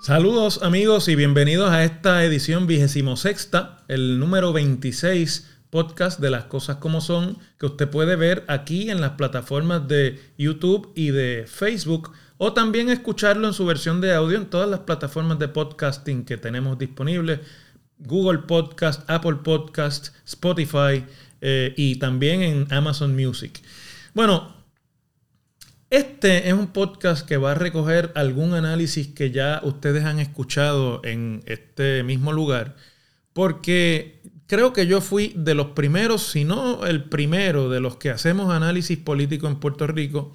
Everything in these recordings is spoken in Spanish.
Saludos amigos y bienvenidos a esta edición vigésimo sexta, el número 26 podcast de las cosas como son, que usted puede ver aquí en las plataformas de YouTube y de Facebook, o también escucharlo en su versión de audio en todas las plataformas de podcasting que tenemos disponibles, Google Podcast, Apple Podcast, Spotify eh, y también en Amazon Music. Bueno, este es un podcast que va a recoger algún análisis que ya ustedes han escuchado en este mismo lugar, porque creo que yo fui de los primeros, si no el primero de los que hacemos análisis político en Puerto Rico,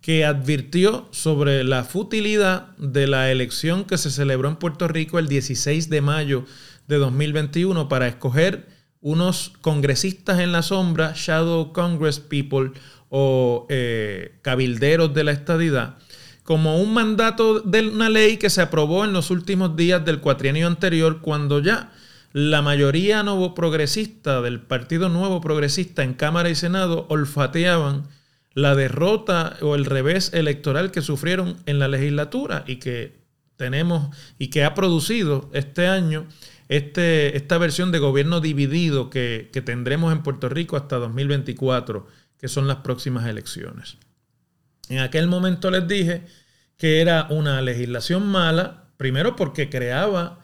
que advirtió sobre la futilidad de la elección que se celebró en Puerto Rico el 16 de mayo de 2021 para escoger unos congresistas en la sombra, Shadow Congress People, o eh, cabilderos de la estadidad como un mandato de una ley que se aprobó en los últimos días del cuatrienio anterior cuando ya la mayoría nuevo progresista del Partido Nuevo Progresista en Cámara y Senado olfateaban la derrota o el revés electoral que sufrieron en la legislatura y que tenemos y que ha producido este año este, esta versión de gobierno dividido que, tendremos en Puerto Rico hasta 2024 que son las próximas elecciones. En aquel momento les dije que era una legislación mala, primero porque creaba,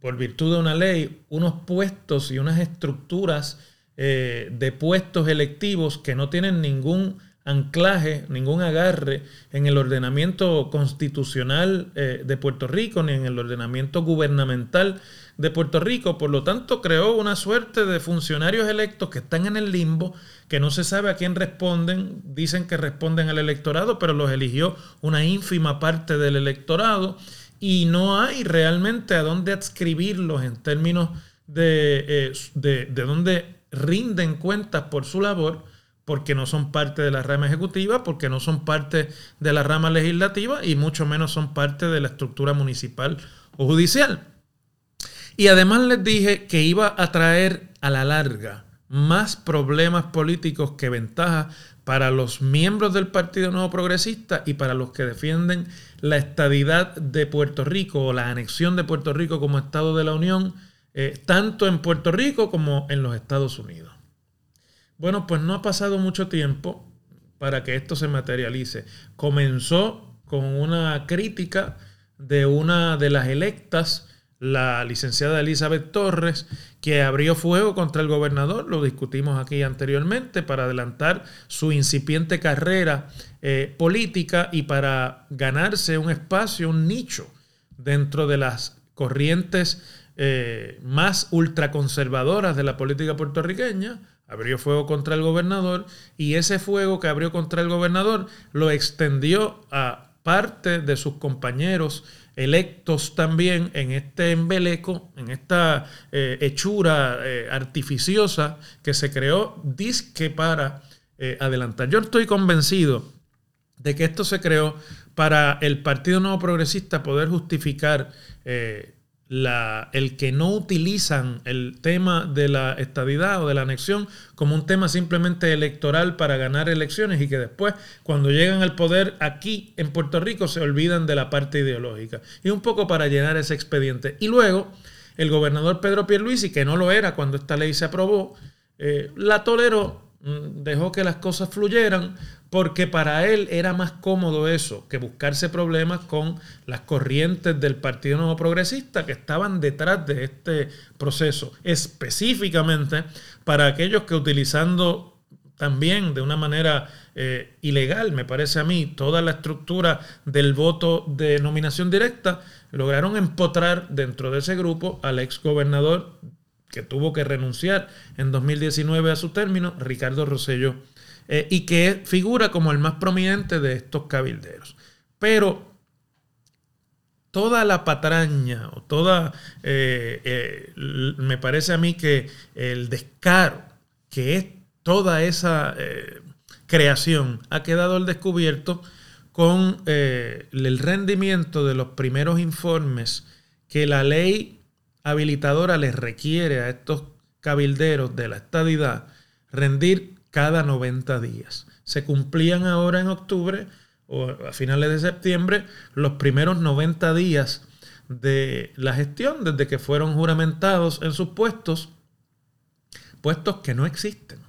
por virtud de una ley, unos puestos y unas estructuras eh, de puestos electivos que no tienen ningún anclaje, ningún agarre en el ordenamiento constitucional eh, de Puerto Rico ni en el ordenamiento gubernamental de Puerto Rico. Por lo tanto, creó una suerte de funcionarios electos que están en el limbo, que no se sabe a quién responden. Dicen que responden al electorado, pero los eligió una ínfima parte del electorado y no hay realmente a dónde adscribirlos en términos de, eh, de, de dónde rinden cuentas por su labor porque no son parte de la rama ejecutiva, porque no son parte de la rama legislativa y mucho menos son parte de la estructura municipal o judicial. Y además les dije que iba a traer a la larga más problemas políticos que ventajas para los miembros del Partido Nuevo Progresista y para los que defienden la estadidad de Puerto Rico o la anexión de Puerto Rico como Estado de la Unión, eh, tanto en Puerto Rico como en los Estados Unidos. Bueno, pues no ha pasado mucho tiempo para que esto se materialice. Comenzó con una crítica de una de las electas, la licenciada Elizabeth Torres, que abrió fuego contra el gobernador, lo discutimos aquí anteriormente, para adelantar su incipiente carrera eh, política y para ganarse un espacio, un nicho dentro de las corrientes eh, más ultraconservadoras de la política puertorriqueña, abrió fuego contra el gobernador y ese fuego que abrió contra el gobernador lo extendió a parte de sus compañeros electos también en este embeleco, en esta eh, hechura eh, artificiosa que se creó disque para adelantar. Yo estoy convencido de que esto se creó para el Partido Nuevo Progresista poder justificar el que no utilizan el tema de la estadidad o de la anexión como un tema simplemente electoral para ganar elecciones y que después cuando llegan al poder aquí en Puerto Rico se olvidan de la parte ideológica. Y un poco para llenar ese expediente. Y luego el gobernador Pedro Pierluisi, que no lo era cuando esta ley se aprobó, eh, la toleró dejó que las cosas fluyeran porque para él era más cómodo eso que buscarse problemas con las corrientes del Partido Nuevo Progresista que estaban detrás de este proceso, específicamente para aquellos que utilizando también de una manera eh, ilegal, me parece a mí, toda la estructura del voto de nominación directa, lograron empotrar dentro de ese grupo al ex gobernador que tuvo que renunciar en 2019 a su término, Ricardo Rosselló, eh, y que figura como el más prominente de estos cabilderos. Pero toda la patraña o toda, eh, eh, me parece a mí que el descaro que es toda esa creación ha quedado al descubierto con el rendimiento de los primeros informes que la ley habilitadora les requiere a estos cabilderos de la estadidad rendir cada 90 días. Se cumplían ahora en octubre o a finales de septiembre los primeros 90 días de la gestión desde que fueron juramentados en sus puestos, puestos que no existen.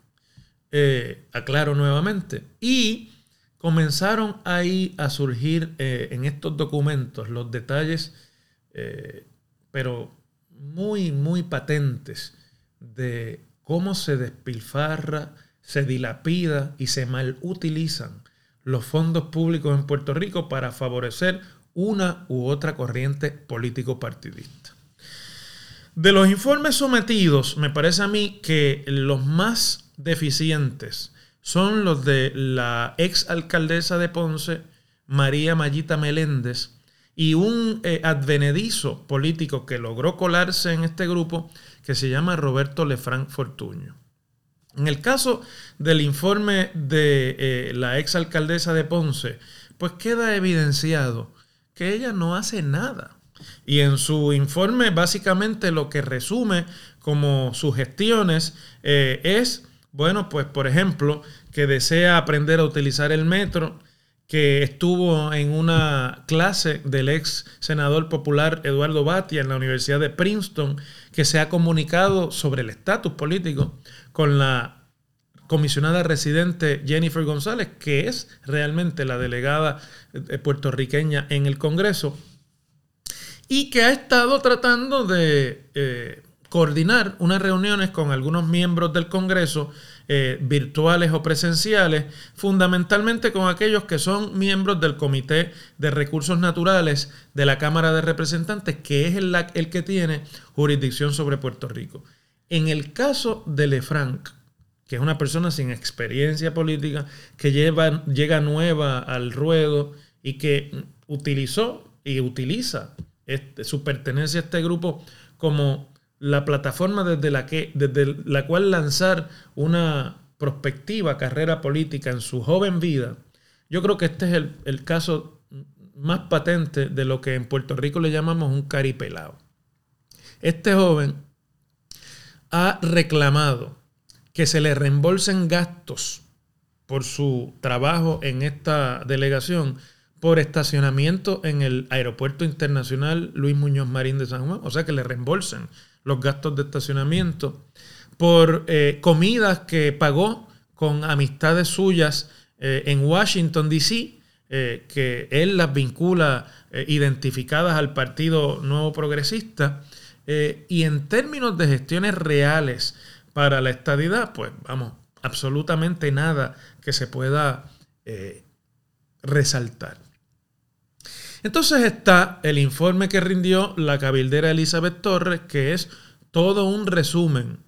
Eh, aclaro nuevamente. Y comenzaron ahí a surgir eh, en estos documentos los detalles, eh, pero muy, muy patentes de cómo se despilfarra, se dilapida y se malutilizan los fondos públicos en Puerto Rico para favorecer una u otra corriente político-partidista. De los informes sometidos, me parece a mí que los más deficientes son los de la ex alcaldesa de Ponce, María Mayita Meléndez, y un eh, advenedizo político que logró colarse en este grupo que se llama Roberto Lefranc Fortuño. En el caso del informe de eh, la ex alcaldesa de Ponce, pues queda evidenciado que ella no hace nada. Y en su informe básicamente lo que resume como sugestiones eh, es, bueno, pues por ejemplo, que desea aprender a utilizar el metro, que estuvo en una clase del ex senador popular Eduardo Batia en la Universidad de Princeton, que se ha comunicado sobre el estatus político con la comisionada residente Jennifer González, que es realmente la delegada eh, puertorriqueña en el Congreso, y que ha estado tratando de eh, coordinar unas reuniones con algunos miembros del Congreso eh, virtuales o presenciales, fundamentalmente con aquellos que son miembros del Comité de Recursos Naturales de la Cámara de Representantes, que es el, que tiene jurisdicción sobre Puerto Rico. En el caso de Lefranc, que es una persona sin experiencia política, que lleva, llega nueva al ruedo y que utilizó y utiliza su pertenencia a este grupo como la plataforma desde la, que, desde la cual lanzar una prospectiva carrera política en su joven vida, yo creo que este es el, el caso más patente de lo que en Puerto Rico le llamamos un caripelado. Este joven ha reclamado que se le reembolsen gastos por su trabajo en esta delegación por estacionamiento en el Aeropuerto Internacional Luis Muñoz Marín de San Juan, o sea que le reembolsen los gastos de estacionamiento, por eh, comidas que pagó con amistades suyas eh, en Washington, D.C., eh, que él las vincula identificadas al Partido Nuevo Progresista, y en términos de gestiones reales para la estadidad, pues vamos, absolutamente nada que se pueda resaltar. Entonces está el informe que rindió la cabildera Elizabeth Torres, que es todo un resumen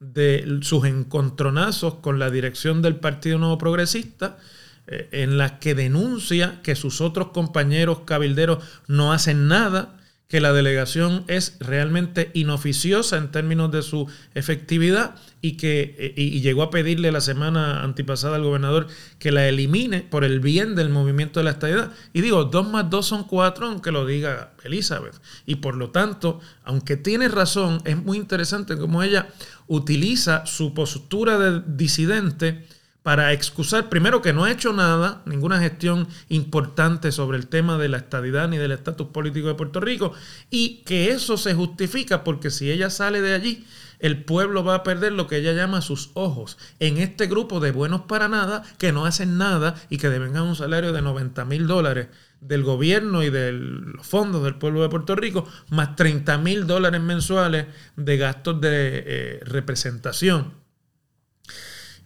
de sus encontronazos con la dirección del Partido Nuevo Progresista, eh, en la que denuncia que sus otros compañeros cabilderos no hacen nada, que la delegación es realmente inoficiosa en términos de su efectividad y que eh, y llegó a pedirle la semana antipasada al gobernador que la elimine por el bien del movimiento de la estadidad. Y digo, dos más dos son cuatro, aunque lo diga Elizabeth. Y por lo tanto, aunque tiene razón, es muy interesante cómo ella utiliza su postura de disidente para excusar, primero, que no ha hecho nada, ninguna gestión importante sobre el tema de la estadidad ni del estatus político de Puerto Rico, y que eso se justifica porque si ella sale de allí, el pueblo va a perder lo que ella llama sus ojos en este grupo de buenos para nada, que no hacen nada y que devengan un salario de 90 mil dólares del gobierno y de los fondos del pueblo de Puerto Rico, más 30 mil dólares mensuales de gastos de eh, representación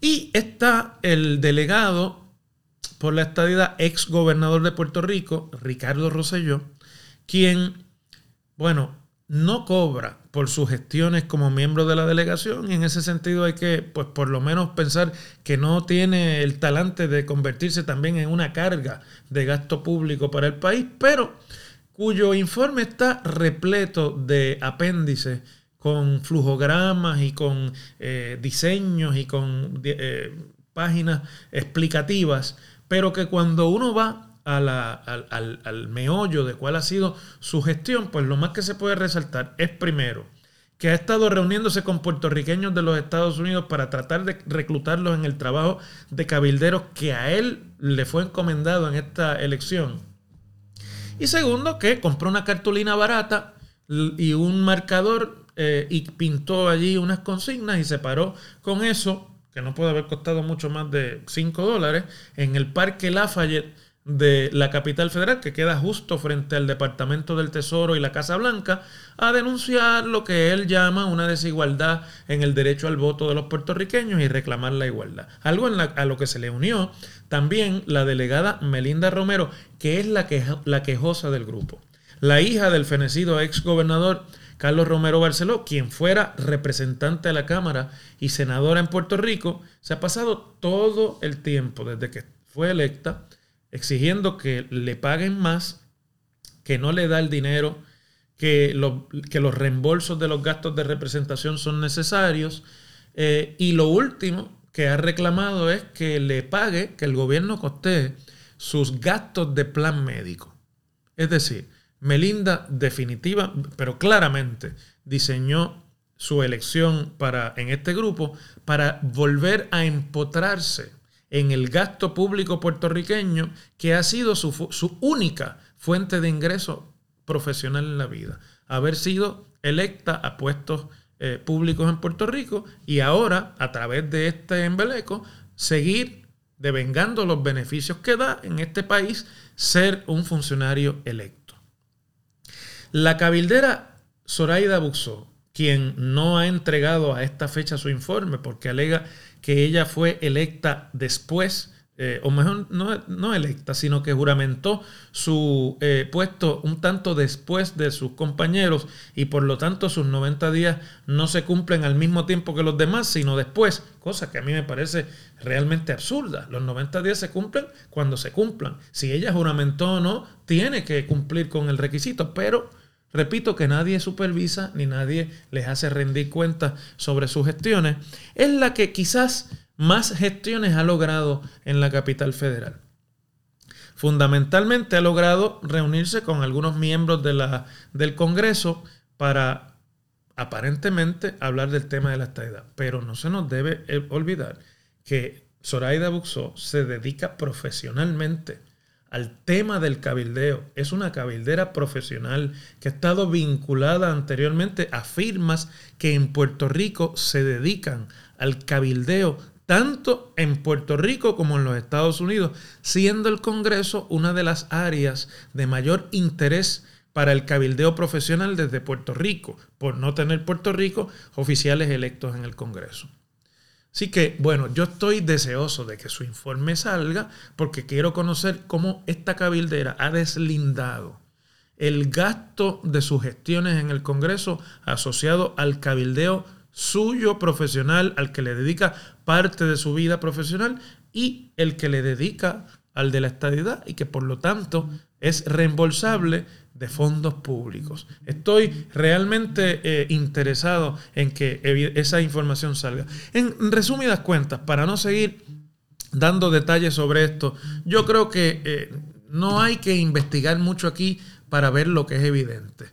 y está el delegado por la estadidad, ex gobernador de Puerto Rico, Ricardo Rosselló, quien, bueno, no cobra por sus gestiones como miembro de la delegación. Y en ese sentido hay que, pues por lo menos pensar que no tiene el talante de convertirse también en una carga de gasto público para el país, pero cuyo informe está repleto de apéndices con flujogramas y con eh, diseños y con eh, páginas explicativas, pero que cuando uno va al, al meollo de cuál ha sido su gestión, pues lo más que se puede resaltar es primero que ha estado reuniéndose con puertorriqueños de los Estados Unidos para tratar de reclutarlos en el trabajo de cabilderos que a él le fue encomendado en esta elección. Y segundo, que compró una cartulina barata y un marcador eh, y pintó allí unas consignas y se paró con eso, que no puede haber costado mucho más de 5 dólares, en el Parque Lafayette de la capital federal, que queda justo frente al Departamento del Tesoro y la Casa Blanca, a denunciar lo que él llama una desigualdad en el derecho al voto de los puertorriqueños y reclamar la igualdad. Algo en a lo que se le unió también la delegada Melinda Romero, que es la, la quejosa del grupo. La hija del fenecido ex gobernador Carlos Romero Barceló, quien fuera representante de la Cámara y senadora en Puerto Rico, se ha pasado todo el tiempo desde que fue electa exigiendo que le paguen más, que no le da el dinero, que, los reembolsos de los gastos de representación son necesarios. Eh, y lo último que ha reclamado es que le pague, que el gobierno costee sus gastos de plan médico. Es decir, Melinda definitiva, pero claramente diseñó su elección para, en este grupo para volver a empotrarse en el gasto público puertorriqueño que ha sido su, única fuente de ingreso profesional en la vida. Haber sido electa a puestos eh, públicos en Puerto Rico y ahora, a través de este embeleco, seguir devengando los beneficios que da en este país ser un funcionario electo. La cabildera Zoraida Buxó, quien no ha entregado a esta fecha su informe porque alega que ella fue electa después, eh, o mejor, no, electa, sino que juramentó su eh, puesto un tanto después de sus compañeros y por lo tanto sus 90 días no se cumplen al mismo tiempo que los demás, sino después, cosa que a mí me parece realmente absurda. Los 90 días se cumplen cuando se cumplan. Si ella juramentó o no, tiene que cumplir con el requisito, pero repito que nadie supervisa ni nadie les hace rendir cuentas sobre sus gestiones, es la que quizás más gestiones ha logrado en la capital federal. Fundamentalmente ha logrado reunirse con algunos miembros de la, del Congreso para aparentemente hablar del tema de la estadidad. Pero no se nos debe olvidar que Zoraida Buxó se dedica profesionalmente al tema del cabildeo. Es una cabildera profesional que ha estado vinculada anteriormente a firmas que en Puerto Rico se dedican al cabildeo tanto en Puerto Rico como en los Estados Unidos, siendo el Congreso una de las áreas de mayor interés para el cabildeo profesional desde Puerto Rico, por no tener Puerto Rico oficiales electos en el Congreso. Así que, bueno, yo estoy deseoso de que su informe salga porque quiero conocer cómo esta cabildera ha deslindado el gasto de sus gestiones en el Congreso asociado al cabildeo suyo profesional, al que le dedica parte de su vida profesional y el que le dedica al de la estadidad y que por lo tanto es reembolsable de fondos públicos. Estoy realmente eh, interesado en que esa información salga. En resumidas cuentas, para no seguir dando detalles sobre esto, yo creo que eh, no hay que investigar mucho aquí para ver lo que es evidente.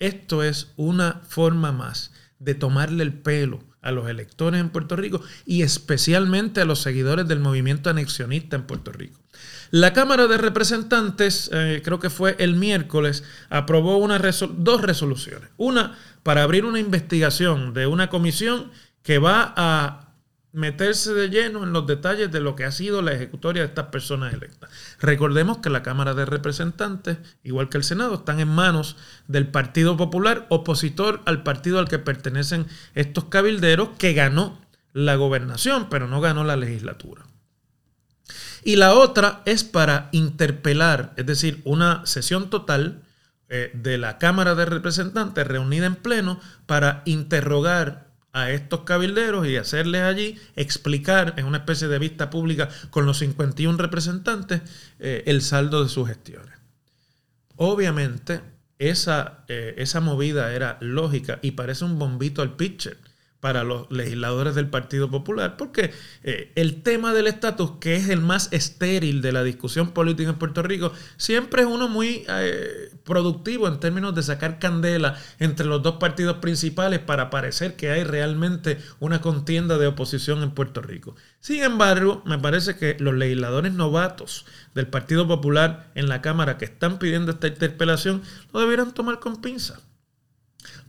Esto es una forma más de tomarle el pelo a los electores en Puerto Rico y especialmente a los seguidores del movimiento anexionista en Puerto Rico. La Cámara de Representantes, eh, creo que fue el miércoles, aprobó una dos resoluciones. Una para abrir una investigación de una comisión que va a meterse de lleno en los detalles de lo que ha sido la ejecutoria de estas personas electas. Recordemos que la Cámara de Representantes, igual que el Senado, están en manos del Partido Popular, opositor al partido al que pertenecen estos cabilderos, que ganó la gobernación, pero no ganó la legislatura. Y la otra es para interpelar, es decir, una sesión total eh, de la Cámara de Representantes reunida en pleno para interrogar a estos cabilderos y hacerles allí explicar en una especie de vista pública con los 51 representantes eh, el saldo de sus gestiones. Obviamente, esa, eh, esa movida era lógica y parece un bombito al pitcher, para los legisladores del Partido Popular, porque eh, el tema del estatus, que es el más estéril de la discusión política en Puerto Rico, siempre es uno muy eh, productivo en términos de sacar candela entre los dos partidos principales para parecer que hay realmente una contienda de oposición en Puerto Rico. Sin embargo, me parece que los legisladores novatos del Partido Popular en la Cámara que están pidiendo esta interpelación lo debieran tomar con pinza.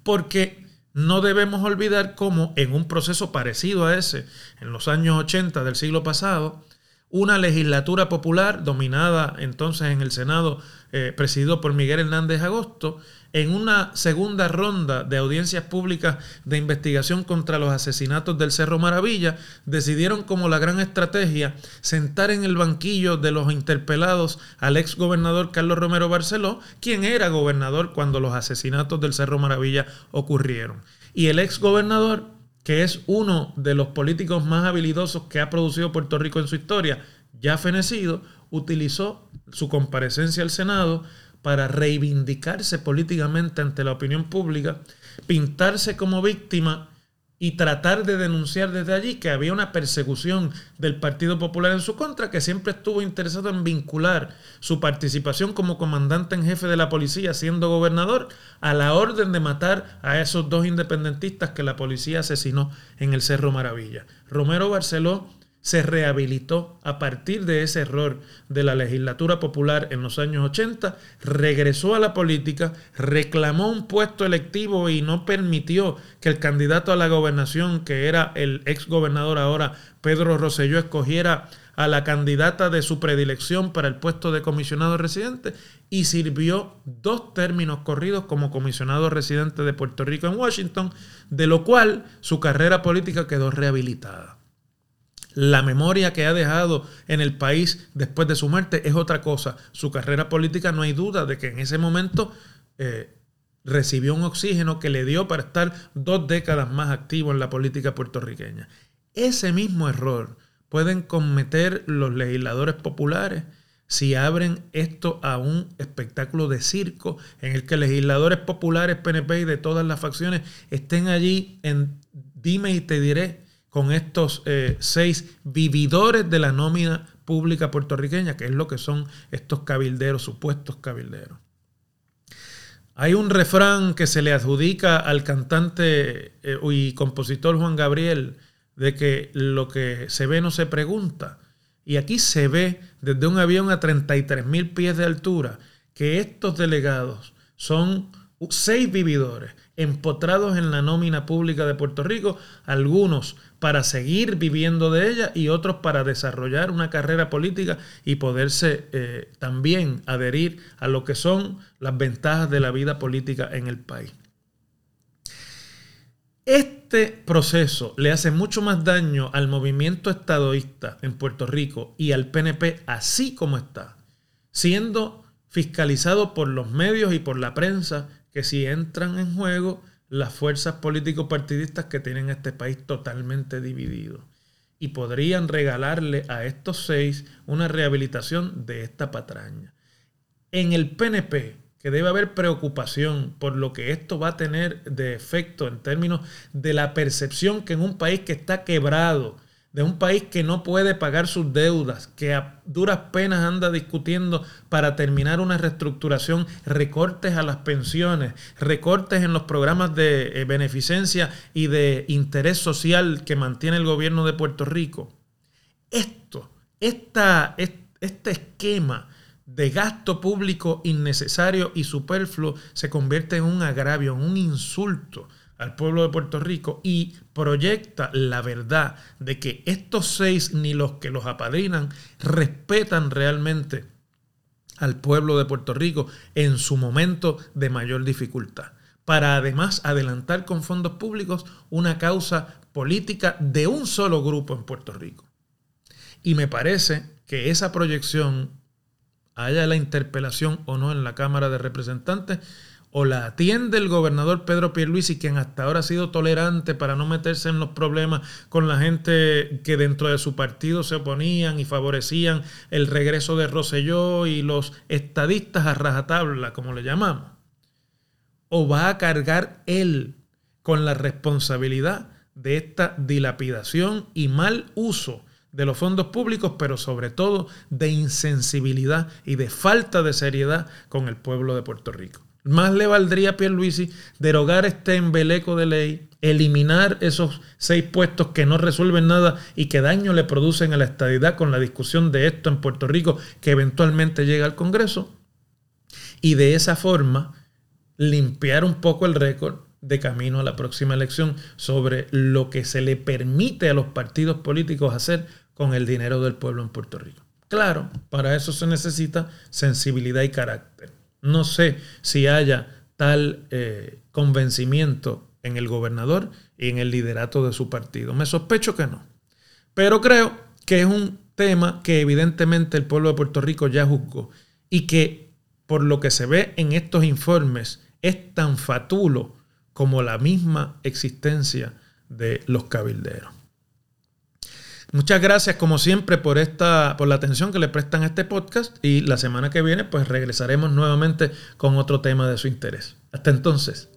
Porque no debemos olvidar cómo en un proceso parecido a ese, en los años 80 del siglo pasado, una legislatura popular dominada entonces en el Senado, eh, presidido por Miguel Hernández Agosto, en una segunda ronda de audiencias públicas de investigación contra los asesinatos del Cerro Maravilla, decidieron como la gran estrategia sentar en el banquillo de los interpelados al ex gobernador Carlos Romero Barceló, quien era gobernador cuando los asesinatos del Cerro Maravilla ocurrieron. Y el ex gobernador, que es uno de los políticos más habilidosos que ha producido Puerto Rico en su historia, ya fenecido, utilizó su comparecencia al Senado para reivindicarse políticamente ante la opinión pública, pintarse como víctima y tratar de denunciar desde allí que había una persecución del Partido Popular en su contra, que siempre estuvo interesado en vincular su participación como comandante en jefe de la policía, siendo gobernador, a la orden de matar a esos dos independentistas que la policía asesinó en el Cerro Maravilla. Romero Barceló se rehabilitó a partir de ese error de la legislatura popular en los años 80, regresó a la política, reclamó un puesto electivo y no permitió que el candidato a la gobernación, que era el ex gobernador ahora Pedro Rosselló, escogiera a la candidata de su predilección para el puesto de comisionado residente y sirvió dos términos corridos como comisionado residente de Puerto Rico en Washington, de lo cual su carrera política quedó rehabilitada. La memoria que ha dejado en el país después de su muerte es otra cosa. Su carrera política no hay duda de que en ese momento eh, recibió un oxígeno que le dio para estar dos décadas más activo en la política puertorriqueña. Ese mismo error pueden cometer los legisladores populares si abren esto a un espectáculo de circo en el que legisladores populares, PNP y de todas las facciones estén allí en dime y te diré con estos eh, seis vividores de la nómina pública puertorriqueña, que es lo que son estos cabilderos, supuestos cabilderos. Hay un refrán que se le adjudica al cantante eh, y compositor Juan Gabriel de que lo que se ve no se pregunta. Y aquí se ve desde un avión a 33 mil pies de altura que estos delegados son seis vividores empotrados en la nómina pública de Puerto Rico, algunos para seguir viviendo de ella y otros para desarrollar una carrera política y poderse eh, también adherir a lo que son las ventajas de la vida política en el país. Este proceso le hace mucho más daño al movimiento estadoísta en Puerto Rico y al PNP así como está, siendo fiscalizado por los medios y por la prensa que si entran en juego las fuerzas político-partidistas que tienen este país totalmente dividido. Y podrían regalarle a estos seis una rehabilitación de esta patraña. En el PNP, que debe haber preocupación por lo que esto va a tener de efecto en términos de la percepción que en un país que está quebrado, de un país que no puede pagar sus deudas, que a duras penas anda discutiendo para terminar una reestructuración, recortes a las pensiones, recortes en los programas de eh, beneficencia y de interés social que mantiene el gobierno de Puerto Rico. Esto, esta, este esquema de gasto público innecesario y superfluo se convierte en un agravio, en un insulto al pueblo de Puerto Rico y proyecta la verdad de que estos seis ni los que los apadrinan respetan realmente al pueblo de Puerto Rico en su momento de mayor dificultad, para además adelantar con fondos públicos una causa política de un solo grupo en Puerto Rico. Y me parece que esa proyección, haya la interpelación o no en la Cámara de Representantes, o la atiende el gobernador Pedro Pierluisi, quien hasta ahora ha sido tolerante para no meterse en los problemas con la gente que dentro de su partido se oponían y favorecían el regreso de Roselló y los estadistas a rajatabla, como le llamamos. O va a cargar él con la responsabilidad de esta dilapidación y mal uso de los fondos públicos, pero sobre todo de insensibilidad y de falta de seriedad con el pueblo de Puerto Rico. Más le valdría a Pierluisi derogar este embeleco de ley, eliminar esos seis puestos que no resuelven nada y que daño le producen a la estadidad con la discusión de esto en Puerto Rico que eventualmente llega al Congreso. Y de esa forma limpiar un poco el récord de camino a la próxima elección sobre lo que se le permite a los partidos políticos hacer con el dinero del pueblo en Puerto Rico. Claro, para eso se necesita sensibilidad y carácter. No sé si haya tal eh, convencimiento en el gobernador y en el liderato de su partido. Me sospecho que no. Pero creo que es un tema que evidentemente el pueblo de Puerto Rico ya juzgó y que por lo que se ve en estos informes es tan fatulo como la misma existencia de los cabilderos. Muchas gracias como siempre por esta por la atención que le prestan a este podcast y la semana que viene pues regresaremos nuevamente con otro tema de su interés. Hasta entonces.